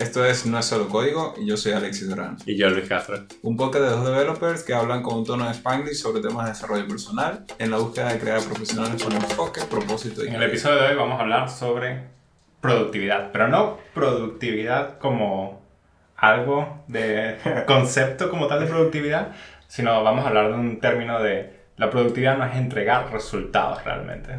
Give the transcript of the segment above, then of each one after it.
Esto es No es solo código y yo soy Alexis Durán. Y yo, Luis Castro. Un podcast de dos developers que hablan con un tono de Spanglish sobre temas de desarrollo personal en la búsqueda de crear profesionales con enfoque, propósito y En el episodio de hoy vamos a hablar sobre productividad, pero no productividad como algo de concepto como tal de productividad, sino vamos a hablar de un término de la productividad no es entregar resultados realmente.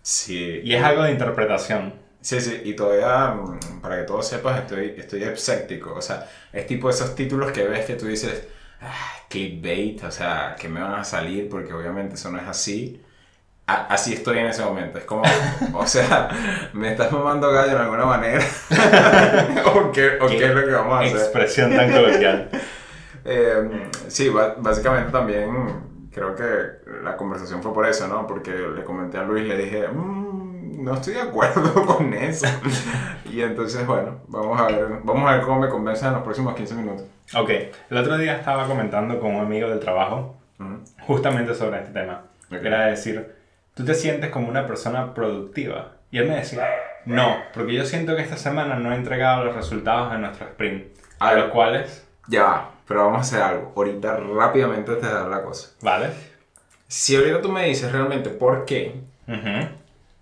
Sí. Y es algo de interpretación. Sí, sí, y todavía, mm, para que todos sepas, estoy, estoy escéptico. O sea, es tipo esos títulos que ves que tú dices, ah, clickbait, o sea, que me van a salir porque obviamente eso no es así. A- así estoy en ese momento. Es como, o sea, me estás mamando gallo de alguna manera. ¿O qué, o qué es lo que vamos a hacer? Expresión tan coloquial. Eh, sí, básicamente también creo que la conversación fue por eso, ¿no? Porque le comenté a Luis, le dije, "Mm, no estoy de acuerdo con eso. y entonces, bueno, vamos a ver, vamos a ver cómo me convence en los próximos 15 minutos. Ok, el otro día estaba comentando con un amigo del trabajo justamente sobre este tema. Ok. Era decir, ¿tú te sientes como una persona productiva? Y él me decía, no, porque yo siento que esta semana no he entregado los resultados de nuestro sprint. A A ver. los cuales, Ya va, pero vamos a hacer algo. Ahorita rápidamente te dar la cosa. ¿vale? Si ahorita tú me dices realmente por qué.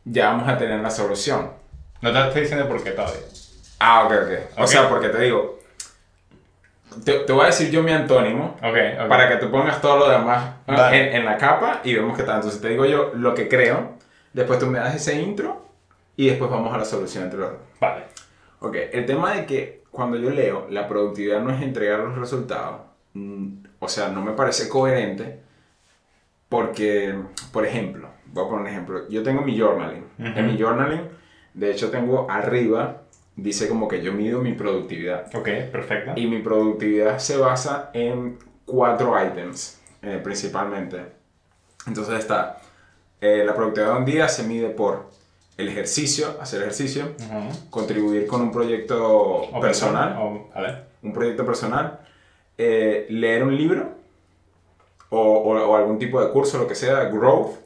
Ya vamos a tener la solución. No te estoy diciendo por qué todavía. Ah, ok, ok. O Ok. sea, porque te digo, te, te voy a decir yo mi antónimo. Ok, ok. para que tú pongas todo lo demás en, en la capa y vemos qué tal. Entonces te digo yo lo que creo, después tú me das ese intro y después vamos a la solución entre los dos. Vale. Ok, el tema de que cuando yo leo la productividad no es entregar los resultados, mm, o sea, no me parece coherente porque, por ejemplo, voy a poner un ejemplo, yo tengo mi journaling. Ujú. En mi journaling, de hecho tengo arriba, dice como que yo mido mi productividad. Ok, perfecto. Y mi productividad se basa en cuatro items, eh, principalmente. Entonces está, eh, la productividad de un día se mide por el ejercicio, hacer ejercicio, Ujú. contribuir con un proyecto O personal, o- vale. un proyecto personal, eh, leer un libro o, o- o algún tipo de curso, lo que sea, growth,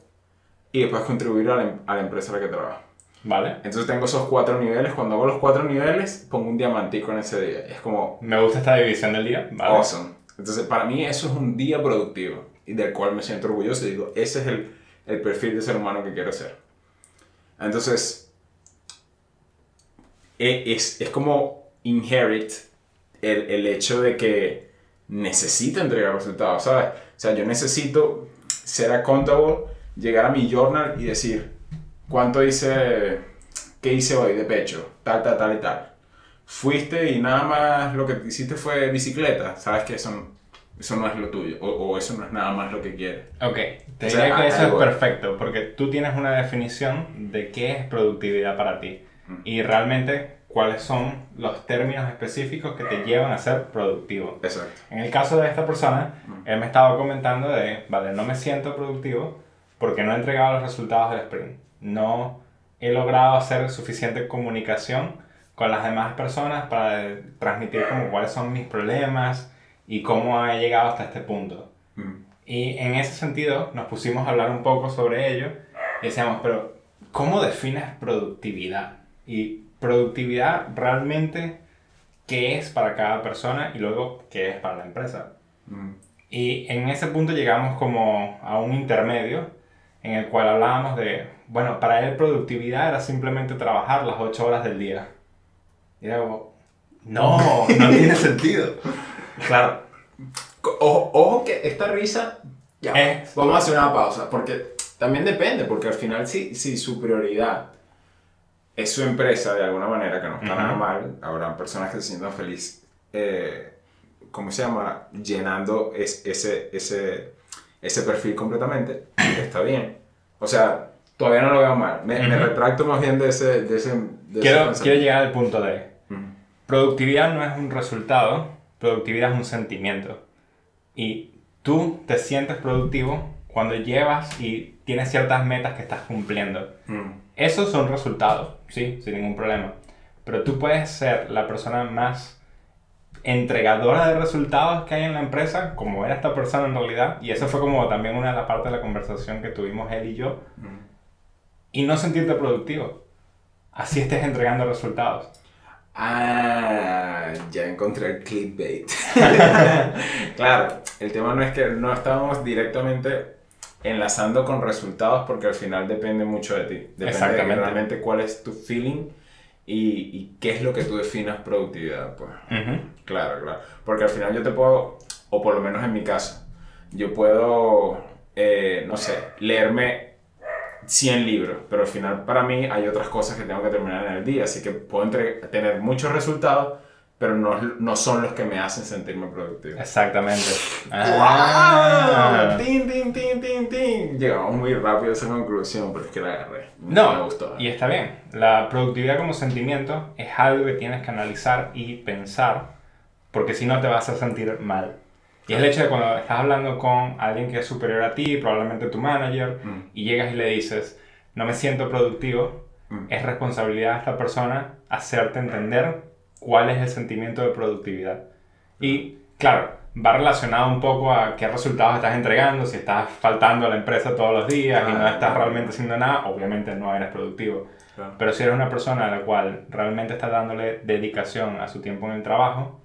y después contribuir a la, a la empresa en la que trabajo. Vale. Entonces tengo esos cuatro niveles, cuando hago los cuatro niveles, pongo un diamantico en ese día. Es como, Me gusta esta división del día. Vale. Awesome. Entonces, para mí eso es un día productivo y del cual me siento orgulloso y digo, ese es el, el perfil de ser humano que quiero ser. Entonces, e- es, es como inherit el, el hecho de que necesito entregar resultados, ¿sabes? O sea, yo necesito ser accountable, llegar a mi journal y decir, ¿cuánto hice, qué hice hoy de pecho? Tal, tal, tal y tal fuiste y nada más lo que hiciste fue bicicleta, sabes que eso, no- eso no es lo tuyo, o, o eso no es nada más lo que quieres. Ok, te O sea, diría que eso es algo- perfecto, porque tú tienes una definición de qué es productividad para ti Mm. y realmente cuáles son los términos específicos que te llevan a ser productivo. Exacto. En el caso de esta persona, él me estaba comentando de, vale, no me siento productivo porque no he entregado los resultados del sprint. No he logrado hacer suficiente comunicación con las demás personas para transmitir como cuáles son mis problemas y cómo he llegado hasta este punto. Mm. Y en ese sentido nos pusimos a hablar un poco sobre ello y decíamos, pero ¿cómo defines productividad? Y productividad realmente, ¿qué es para cada persona y luego qué es para la empresa? Mm. Y en ese punto llegamos como a un intermedio en el cual hablábamos de, bueno, para él productividad era simplemente trabajar las 8 horas del día. Y era como, no, no tiene sentido. Claro. Ojo, ojo que esta risa... Ya, Eh. vamos a hacer una pausa, porque también depende, porque al final si, si su prioridad es su empresa de alguna manera, que no está nada mal, habrá personas que se sientan felices, eh, ¿cómo se llama? Llenando es- ese, ese, ese perfil completamente, está bien. O sea, todavía no lo veo mal. Me, retracto más bien de ese, de ese, de ese Quiero, quiero llegar al punto de, productividad no es un resultado, productividad es un sentimiento. Y tú te sientes productivo cuando llevas y tienes ciertas metas que estás cumpliendo. Esos son resultados, sí, sin ningún problema. Pero tú puedes ser la persona más entregadora de resultados que hay en la empresa, como era esta persona en realidad, y eso fue como también una de las partes de la conversación que tuvimos él y yo, y no sentirte productivo. Así estés entregando resultados. Ah, ya encontré el clickbait. claro, el tema no es que no estamos directamente enlazando con resultados porque al final depende mucho de ti. Depende Exactamente. de realmente cuál es tu feeling y, y qué es lo que tú definas productividad. Pues. Claro, claro. Porque al final yo te puedo, o por lo menos en mi caso, yo puedo, eh, no sé, leerme 100 libros, pero al final para mí hay otras cosas que tengo que terminar en el día, así que puedo entre- tener muchos resultados, pero no, no son los que me hacen sentirme productivo. Exactamente. ¡Ah! Ah. ¡Tin, tin, tin, tin, tin! Llegamos muy rápido a esa conclusión, pero es que la agarré. me No, gustó. y está bien. La productividad como sentimiento es algo que tienes que analizar y pensar, porque si no te vas a sentir mal. Y es el hecho de cuando estás hablando con alguien que es superior a ti, probablemente tu manager, Mm. y llegas y le dices, no me siento productivo, Mm. es responsabilidad de esta persona hacerte entender cuál es el sentimiento de productividad. Y claro, va relacionado un poco a qué resultados estás entregando, si estás faltando a la empresa todos los días y no Ah, estás realmente haciendo nada, obviamente no eres productivo. Claro. Pero si eres una persona a la cual realmente está dándole dedicación a su tiempo en el trabajo,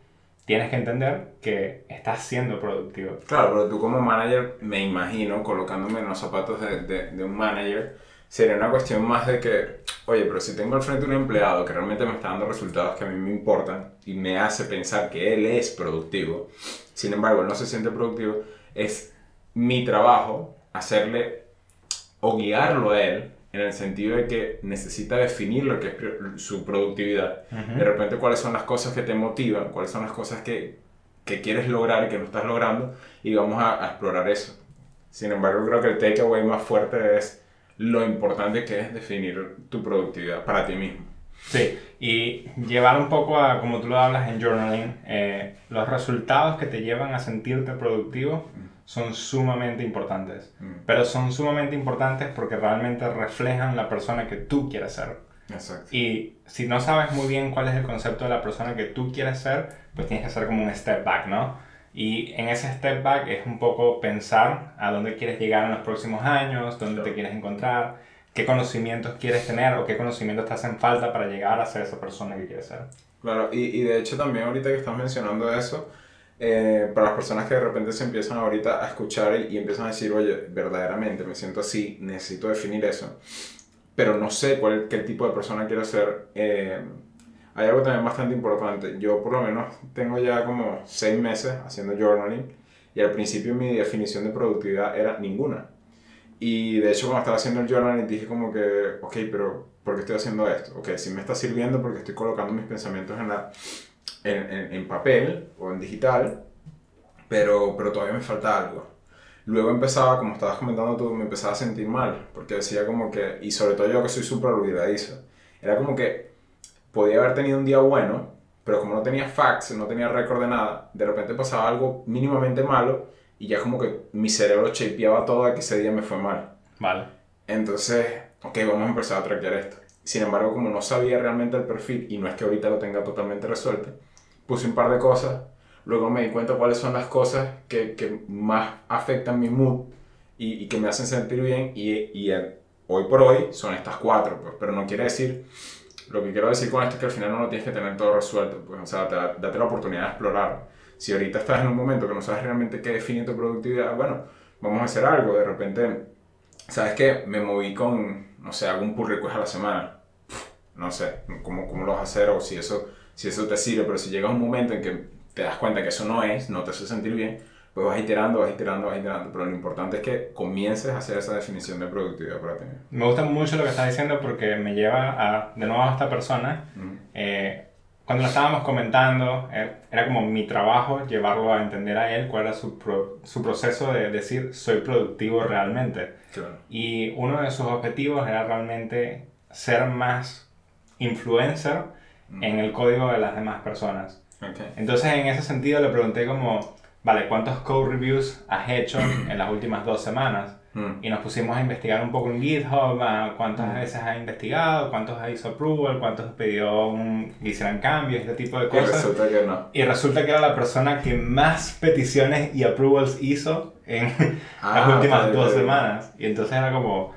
tienes que entender que estás siendo productivo. Claro, pero tú como manager, me imagino, colocándome en los zapatos de, de, de un manager, sería una cuestión más de que, oye, pero si tengo al frente un empleado que realmente me está dando resultados que a mí me importan y me hace pensar que él es productivo, sin embargo, él no se siente productivo, es mi trabajo hacerle o guiarlo a él en el sentido de que necesita definir lo que es su productividad. De repente, cuáles son las cosas que te motivan, cuáles son las cosas que, que quieres lograr y que no estás logrando, y vamos a, a explorar eso. Sin embargo, creo que el takeaway más fuerte es lo importante que es definir tu productividad para ti mismo. Sí, y llevar un poco a, como tú lo hablas en journaling, eh, los resultados que te llevan a sentirte productivo son sumamente importantes. Mm. Pero son sumamente importantes porque realmente reflejan la persona que tú quieres ser. Exacto. Y si no sabes muy bien cuál es el concepto de la persona que tú quieres ser, pues tienes que hacer como un step back, ¿no? Y en ese step back es un poco pensar a dónde quieres llegar en los próximos años, dónde te quieres encontrar, qué conocimientos quieres tener o qué conocimientos te hacen falta para llegar a ser esa persona que quieres ser. Claro, y, y de hecho también ahorita que estás mencionando eso, eh, para las personas que de repente se empiezan ahorita a escuchar y, y empiezan a decir, oye, verdaderamente me siento así, necesito definir eso, pero no sé cuál, qué tipo de persona quiero ser, eh, hay algo también bastante importante. Yo por lo menos tengo ya como seis meses haciendo journaling y al principio mi definición de productividad era ninguna. Y de hecho cuando estaba haciendo el journaling dije como que, ok, pero ¿por qué estoy haciendo esto? Ok, si me está sirviendo porque estoy colocando mis pensamientos en, la, en, en, en papel o en digital, pero, pero todavía me falta algo. Luego empezaba, como estabas comentando tú, me empezaba a sentir mal, porque decía como que, y sobre todo yo que soy súper olvidadizo, era como que podía haber tenido un día bueno, pero como no tenía facts, no tenía récord de nada, de repente pasaba algo mínimamente malo y ya como que mi cerebro chapeaba todo a que ese día me fue mal. Vale. Entonces, ok, vamos a empezar a traquear esto. Sin embargo, como no sabía realmente el perfil, y no es que ahorita lo tenga totalmente resuelto, puse un par de cosas, luego me di cuenta cuáles son las cosas que, que más afectan mi mood y, y que me hacen sentir bien, y, y eh, hoy por hoy son estas cuatro, pues, pero no quiere decir, lo que quiero decir con esto es que al final no lo tienes que tener todo resuelto, pues, o sea, te da- date la oportunidad de explorar. Si ahorita estás en un momento que no sabes realmente qué define tu productividad, bueno, vamos a hacer algo, de repente ¿Sabes qué? Me moví con, no sé, hago un pull request a la semana. No sé cómo, cómo lo vas a hacer o si eso, si eso te sirve, pero si llega un momento en que te das cuenta que eso no es, no te hace sentir bien, pues vas iterando, vas iterando, vas iterando. Pero lo importante es que comiences a hacer esa definición de productividad para ti. Me gusta mucho lo que estás diciendo porque me lleva a, de nuevo a esta persona. Ujú. Eh, cuando lo estábamos comentando, eh, era como mi trabajo llevarlo a entender a él cuál era su, pro- su proceso de decir soy productivo realmente. Claro. Y uno de sus objetivos era realmente ser más influencer en el código de las demás personas. Ok. Entonces en ese sentido le pregunté como, vale, ¿cuántos code reviews has hecho en las últimas dos semanas? Mm. Y nos pusimos a investigar un poco en GitHub, a cuántas Mm. veces has investigado, cuántos hizo approval, cuántos pidió un, que hicieran cambios, este tipo de Y cosas. resulta que no. Y resulta que era la persona que más peticiones y approvals hizo en Ah, las últimas dos semanas. Y entonces era como,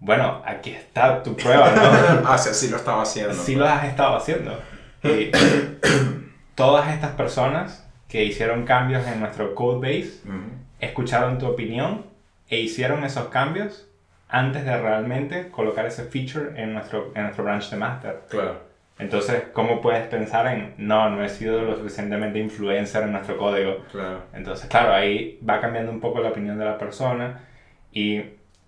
bueno, aquí está tu prueba, ¿no? ah, sí, sí lo estaba haciendo. sí lo has estado haciendo. Y todas estas personas que hicieron cambios en nuestro code base Ujú. escucharon tu opinión e hicieron esos cambios antes de realmente colocar ese feature en nuestro, en nuestro branch de master. Claro. Entonces, ¿cómo puedes pensar en, no, no he sido lo suficientemente influencer en nuestro código? Claro. Entonces, claro, ahí va cambiando un poco la opinión de la persona y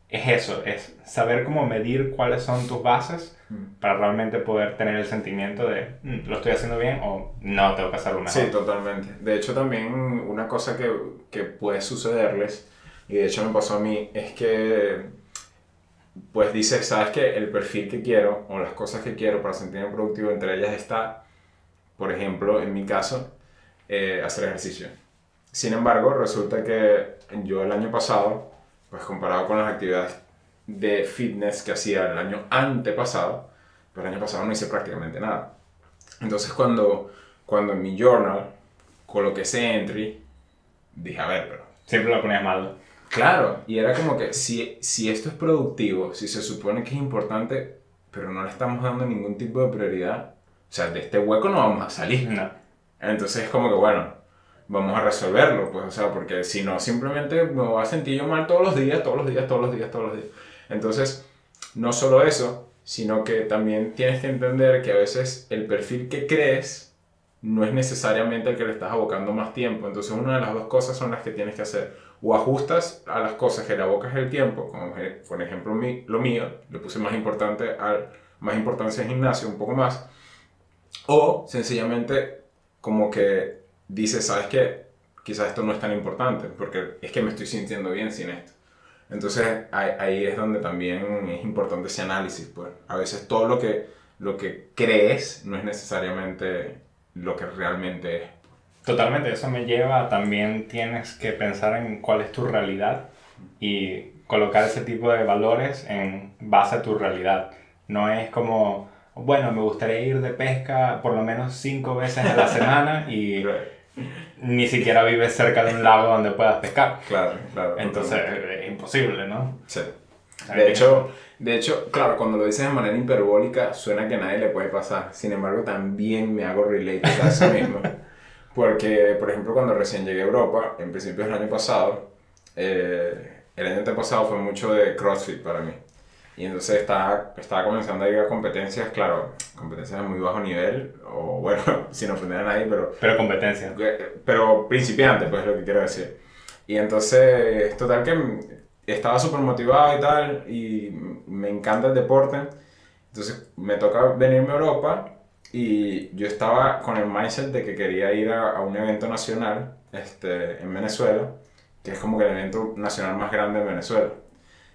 es eso, es saber cómo medir cuáles son tus bases Mm. para realmente poder tener el sentimiento de, "Mm, lo estoy haciendo bien o no, tengo que hacerlo mejor. Sí, totalmente. De hecho, también una cosa que, que puede sucederles, y de hecho me pasó a mí, es que, pues dices, sabes que el perfil que quiero o las cosas que quiero para sentirme productivo, entre ellas está, por ejemplo, en mi caso, eh, hacer ejercicio. Sin embargo, resulta que yo el año pasado, pues comparado con las actividades de fitness que hacía el año antepasado, pero el año pasado no hice prácticamente nada. Entonces cuando, cuando en mi journal coloqué ese entry, dije, a ver, pero... Siempre lo ponías mal. Claro, y era como que si, si esto es productivo, si se supone que es importante, pero no le estamos dando ningún tipo de prioridad, o sea, de este hueco no vamos a salir. No. Entonces es como que, bueno, vamos a resolverlo, pues, o sea, porque si no, simplemente me voy a sentir yo mal todos los días, todos los días, todos los días, todos los días. Entonces, no solo eso, sino que también tienes que entender que a veces el perfil que crees no es necesariamente el que le estás abocando más tiempo. Entonces, una de las dos cosas son las que tienes que hacer. O ajustas a las cosas que le abocas el tiempo, como por ejemplo mi- lo mío, le puse más, importante al, más importancia al gimnasio, un poco más. O sencillamente como que dices, ¿sabes qué? Quizás esto no es tan importante, porque es que me estoy sintiendo bien sin esto. Entonces ahí, es donde también es importante ese análisis. Pues. A veces todo lo que, lo que crees no es necesariamente lo que realmente es. Totalmente, eso me lleva a también tienes que pensar en cuál es tu realidad y colocar ese tipo de valores en base a tu realidad. No es como, bueno, me gustaría ir de pesca por lo menos cinco veces a la semana y ni siquiera vives cerca de un lago donde puedas pescar. Claro, claro. Entonces totalmente. es imposible, ¿no? Sí. De hecho, de hecho, claro, cuando lo dices de manera hiperbólica, suena que a nadie le puede pasar. Sin embargo, también me hago relate a eso mismo. Porque, por ejemplo, cuando recién llegué a Europa, en principios del año pasado, eh, el año antepasado fue mucho de CrossFit para mí. Y entonces estaba, estaba comenzando a ir a competencias, claro, competencias de muy bajo nivel, o bueno, sin ofender a nadie, pero Pero competencia. pero principiante, pues lo que quiero decir. Y entonces, total que estaba súper motivado y tal, y me encanta el deporte. Entonces me toca venirme a Europa y yo estaba con el mindset de que quería ir a, a un evento nacional este, en Venezuela, que es como que el evento nacional más grande en Venezuela.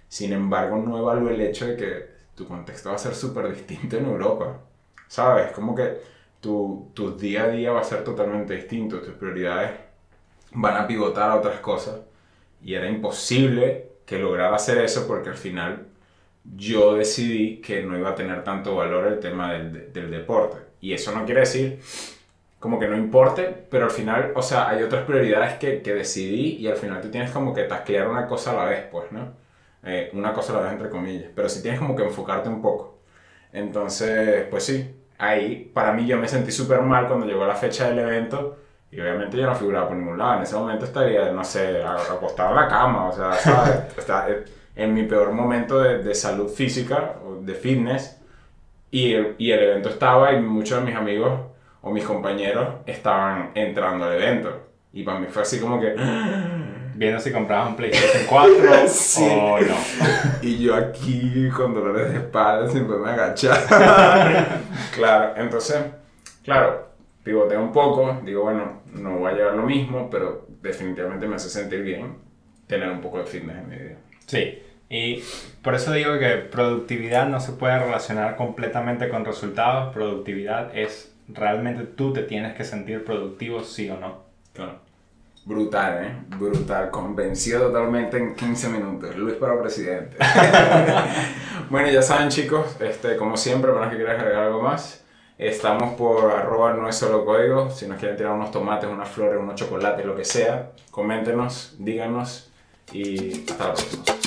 Sin embargo, no evalúo el hecho de que tu contexto va a ser súper distinto en Europa. ¿Sabes? Como que tu, tu día a día va a ser totalmente distinto, tus prioridades van a pivotar a otras cosas. Y era imposible que lograra hacer eso porque al final yo decidí que no iba a tener tanto valor el tema del, del deporte. Y eso no quiere decir como que no importe, pero al final, o sea, hay otras prioridades que, que decidí y al final tú tienes como que taclear una cosa a la vez, pues, ¿no? Eh, una cosa a la vez entre comillas, pero sí tienes como que enfocarte un poco. Entonces, pues sí, ahí para mí yo me sentí súper mal cuando llegó la fecha del evento y obviamente yo no figuraba por ningún lado. En ese momento estaría, no sé, acostado en la cama, o sea. Está en mi peor momento de, de salud física de fitness y el, y el evento estaba y muchos de mis amigos o mis compañeros estaban entrando al evento. Y para mí fue así como que... Viendo si comprabas un PlayStation 4 Sí. o no. Y yo aquí con dolores de espalda sin poderme agachar. claro, entonces, claro, pivoteo un poco. Digo, bueno, no voy a llevar lo mismo, pero definitivamente me hace sentir bien tener un poco de fitness en mi vida. Sí, y por eso digo que productividad no se puede relacionar completamente con resultados. Productividad es realmente tú te tienes que sentir productivo sí o no. Claro. Brutal, ¿eh? Brutal. Convencido totalmente en 15 minutos. Luis para presidente. bueno, ya saben, chicos, este, como siempre, para que quieras agregar algo más, estamos por arroba no es solo código. Si nos quieren tirar unos tomates, unas flores, unos chocolates, lo que sea, coméntenos, díganos y hasta la próxima.